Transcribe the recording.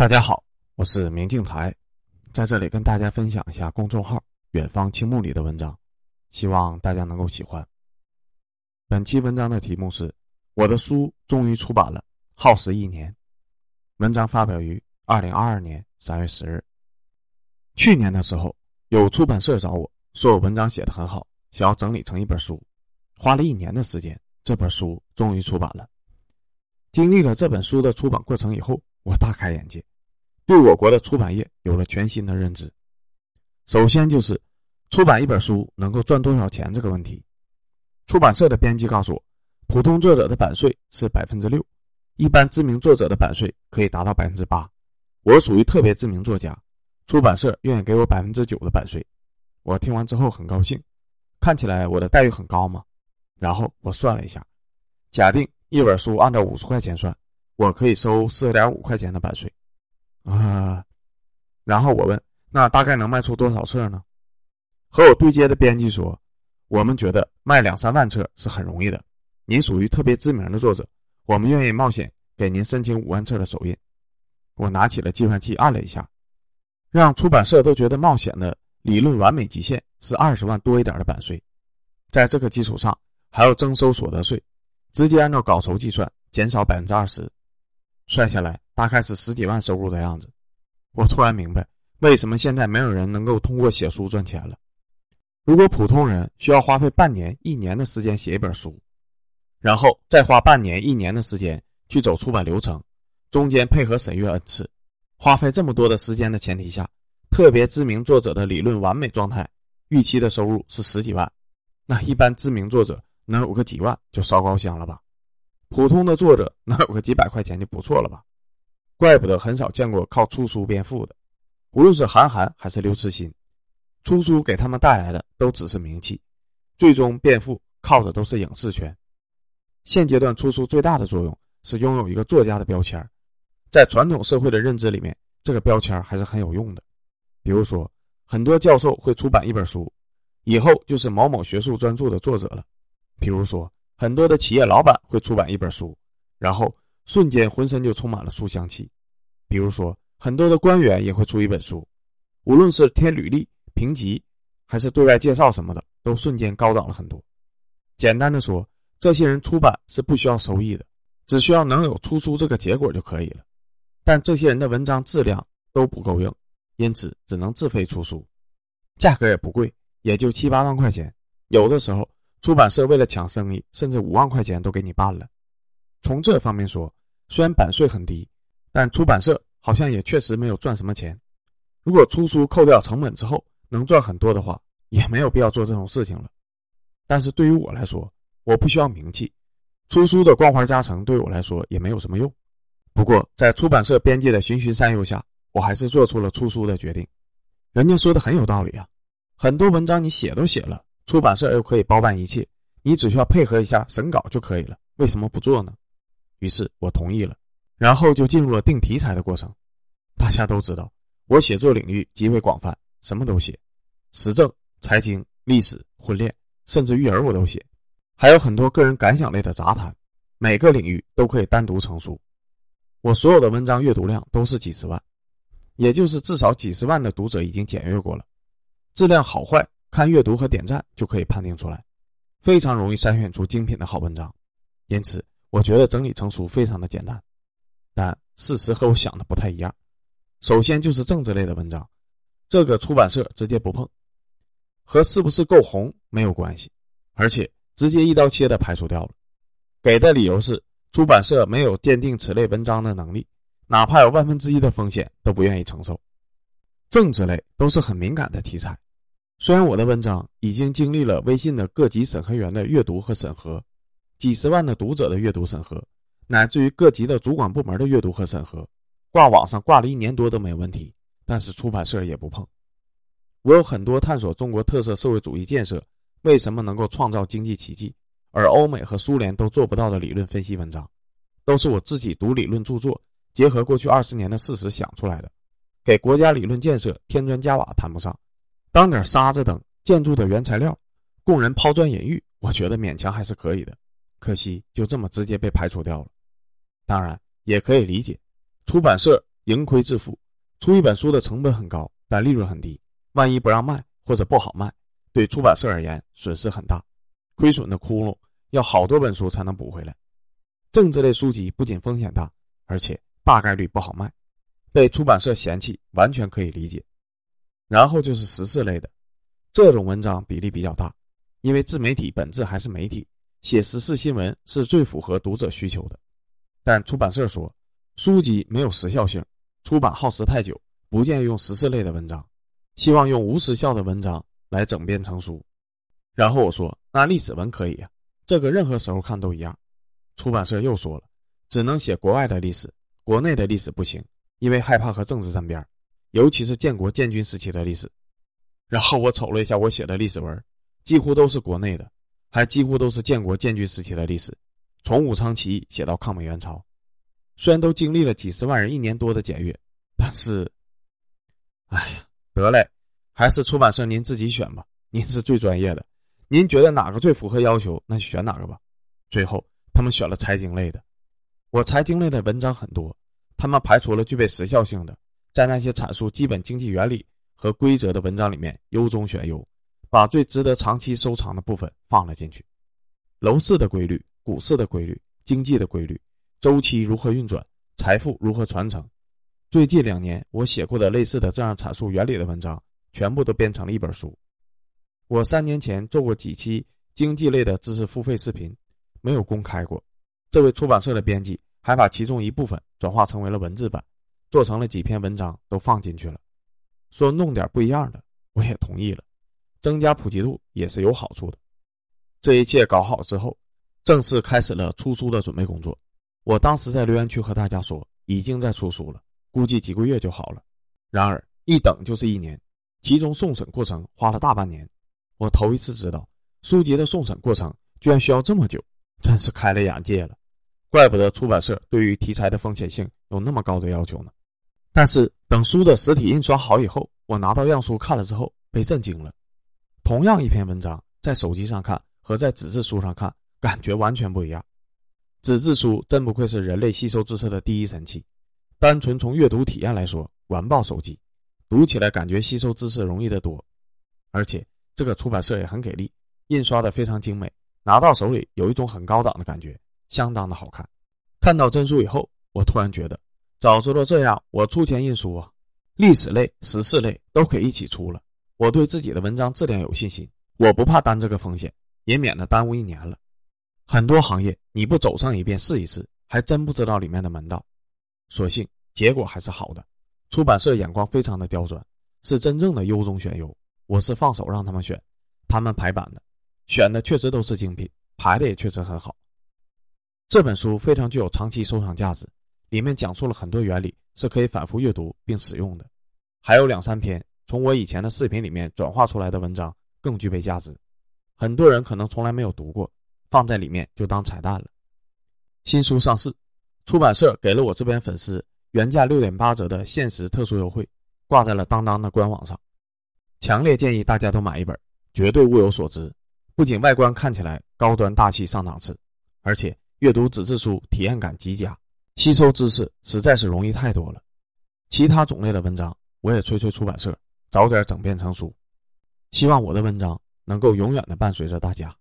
大家好，我是明镜台，在这里跟大家分享一下公众号“远方青木”里的文章，希望大家能够喜欢。本期文章的题目是《我的书终于出版了，耗时一年》。文章发表于二零二二年三月十日。去年的时候，有出版社找我说我文章写的很好，想要整理成一本书，花了一年的时间，这本书终于出版了。经历了这本书的出版过程以后，我大开眼界。对我国的出版业有了全新的认知。首先就是出版一本书能够赚多少钱这个问题。出版社的编辑告诉我，普通作者的版税是百分之六，一般知名作者的版税可以达到百分之八。我属于特别知名作家，出版社愿意给我百分之九的版税。我听完之后很高兴，看起来我的待遇很高嘛。然后我算了一下，假定一本书按照五十块钱算，我可以收四点五块钱的版税。啊，然后我问：“那大概能卖出多少册呢？”和我对接的编辑说：“我们觉得卖两三万册是很容易的。您属于特别知名的作者，我们愿意冒险给您申请五万册的首印。”我拿起了计算器按了一下，让出版社都觉得冒险的理论完美极限是二十万多一点的版税，在这个基础上还要征收所得税，直接按照稿酬计算，减少百分之二十。算下来大概是十几万收入的样子，我突然明白为什么现在没有人能够通过写书赚钱了。如果普通人需要花费半年、一年的时间写一本书，然后再花半年、一年的时间去走出版流程，中间配合审阅 n 次，花费这么多的时间的前提下，特别知名作者的理论完美状态，预期的收入是十几万，那一般知名作者能有个几万就烧高香了吧？普通的作者能有个几百块钱就不错了吧？怪不得很少见过靠出书变富的。无论是韩寒还是刘慈欣，出书给他们带来的都只是名气，最终变富靠的都是影视圈。现阶段出书最大的作用是拥有一个作家的标签，在传统社会的认知里面，这个标签还是很有用的。比如说，很多教授会出版一本书，以后就是某某学术专著的作者了。比如说。很多的企业老板会出版一本书，然后瞬间浑身就充满了书香气。比如说，很多的官员也会出一本书，无论是填履历、评级，还是对外介绍什么的，都瞬间高档了很多。简单的说，这些人出版是不需要收益的，只需要能有出书这个结果就可以了。但这些人的文章质量都不够硬，因此只能自费出书，价格也不贵，也就七八万块钱，有的时候。出版社为了抢生意，甚至五万块钱都给你办了。从这方面说，虽然版税很低，但出版社好像也确实没有赚什么钱。如果出书扣掉成本之后能赚很多的话，也没有必要做这种事情了。但是对于我来说，我不需要名气，出书的光环加成对我来说也没有什么用。不过在出版社编辑的循循善诱下，我还是做出了出书的决定。人家说的很有道理啊，很多文章你写都写了。出版社又可以包办一切，你只需要配合一下审稿就可以了。为什么不做呢？于是我同意了，然后就进入了定题材的过程。大家都知道，我写作领域极为广泛，什么都写，时政、财经、历史、婚恋，甚至育儿我都写，还有很多个人感想类的杂谈，每个领域都可以单独成书。我所有的文章阅读量都是几十万，也就是至少几十万的读者已经检阅过了，质量好坏。看阅读和点赞就可以判定出来，非常容易筛选出精品的好文章，因此我觉得整理成书非常的简单。但事实和我想的不太一样。首先就是政治类的文章，这个出版社直接不碰，和是不是够红没有关系，而且直接一刀切的排除掉了。给的理由是出版社没有鉴定此类文章的能力，哪怕有万分之一的风险都不愿意承受。政治类都是很敏感的题材。虽然我的文章已经经历了微信的各级审核员的阅读和审核，几十万的读者的阅读审核，乃至于各级的主管部门的阅读和审核，挂网上挂了一年多都没问题，但是出版社也不碰。我有很多探索中国特色社会主义建设为什么能够创造经济奇迹，而欧美和苏联都做不到的理论分析文章，都是我自己读理论著作，结合过去二十年的事实想出来的，给国家理论建设添砖加瓦谈不上。当点沙子等建筑的原材料，供人抛砖引玉，我觉得勉强还是可以的。可惜就这么直接被排除掉了。当然也可以理解，出版社盈亏自负。出一本书的成本很高，但利润很低，万一不让卖或者不好卖，对出版社而言损失很大，亏损的窟窿要好多本书才能补回来。政治类书籍不仅风险大，而且大概率不好卖，被出版社嫌弃完全可以理解。然后就是时事类的，这种文章比例比较大，因为自媒体本质还是媒体，写时事新闻是最符合读者需求的。但出版社说，书籍没有时效性，出版耗时太久，不建议用时事类的文章，希望用无时效的文章来整编成书。然后我说，那历史文可以啊，这个任何时候看都一样。出版社又说了，只能写国外的历史，国内的历史不行，因为害怕和政治沾边尤其是建国建军时期的历史。然后我瞅了一下我写的历史文，几乎都是国内的，还几乎都是建国建军时期的历史，从武昌起义写到抗美援朝。虽然都经历了几十万人一年多的检阅，但是，哎呀，得嘞，还是出版社您自己选吧，您是最专业的，您觉得哪个最符合要求，那就选哪个吧。最后。他们选了财经类的，我财经类的文章很多，他们排除了具备时效性的，在那些阐述基本经济原理和规则的文章里面优中选优，把最值得长期收藏的部分放了进去。楼市的规律、股市的规律、经济的规律、周期如何运转、财富如何传承，最近两年我写过的类似的这样阐述原理的文章，全部都编成了一本书。我三年前做过几期经济类的知识付费视频。没有公开过，这位出版社的编辑还把其中一部分转化成为了文字版，做成了几篇文章都放进去了，说弄点不一样的，我也同意了，增加普及度也是有好处的。这一切搞好之后，正式开始了出书的准备工作。我当时在留言区和大家说，已经在出书了，估计几个月就好了。然而一等就是一年，其中送审过程花了大半年，我头一次知道书籍的送审过程居然需要这么久。真是开了眼界了，怪不得出版社对于题材的风险性有那么高的要求呢。但是等书的实体印刷好以后，我拿到样书看了之后，被震惊了。同样一篇文章，在手机上看和在纸质书上看，感觉完全不一样。纸质书真不愧是人类吸收知识的第一神器，单纯从阅读体验来说，完爆手机，读起来感觉吸收知识容易得多。而且这个出版社也很给力，印刷的非常精美。拿到手里有一种很高档的感觉，相当的好看。看到真书以后，我突然觉得，早知道这样，我出钱印书啊，历史类、时事类都可以一起出了。我对自己的文章质量有信心，我不怕担这个风险，也免得耽误一年了。很多行业你不走上一遍试一试，还真不知道里面的门道。所幸结果还是好的，出版社眼光非常的刁钻，是真正的优中选优。我是放手让他们选，他们排版的。选的确实都是精品，排的也确实很好。这本书非常具有长期收藏价值，里面讲述了很多原理，是可以反复阅读并使用的。还有两三篇从我以前的视频里面转化出来的文章更具备价值，很多人可能从来没有读过，放在里面就当彩蛋了。新书上市，出版社给了我这边粉丝原价六点八折的限时特殊优惠，挂在了当当的官网上，强烈建议大家都买一本，绝对物有所值。不仅外观看起来高端大气上档次，而且阅读纸质书体验感极佳，吸收知识实在是容易太多了。其他种类的文章，我也催催出版社早点整编成书，希望我的文章能够永远的伴随着大家。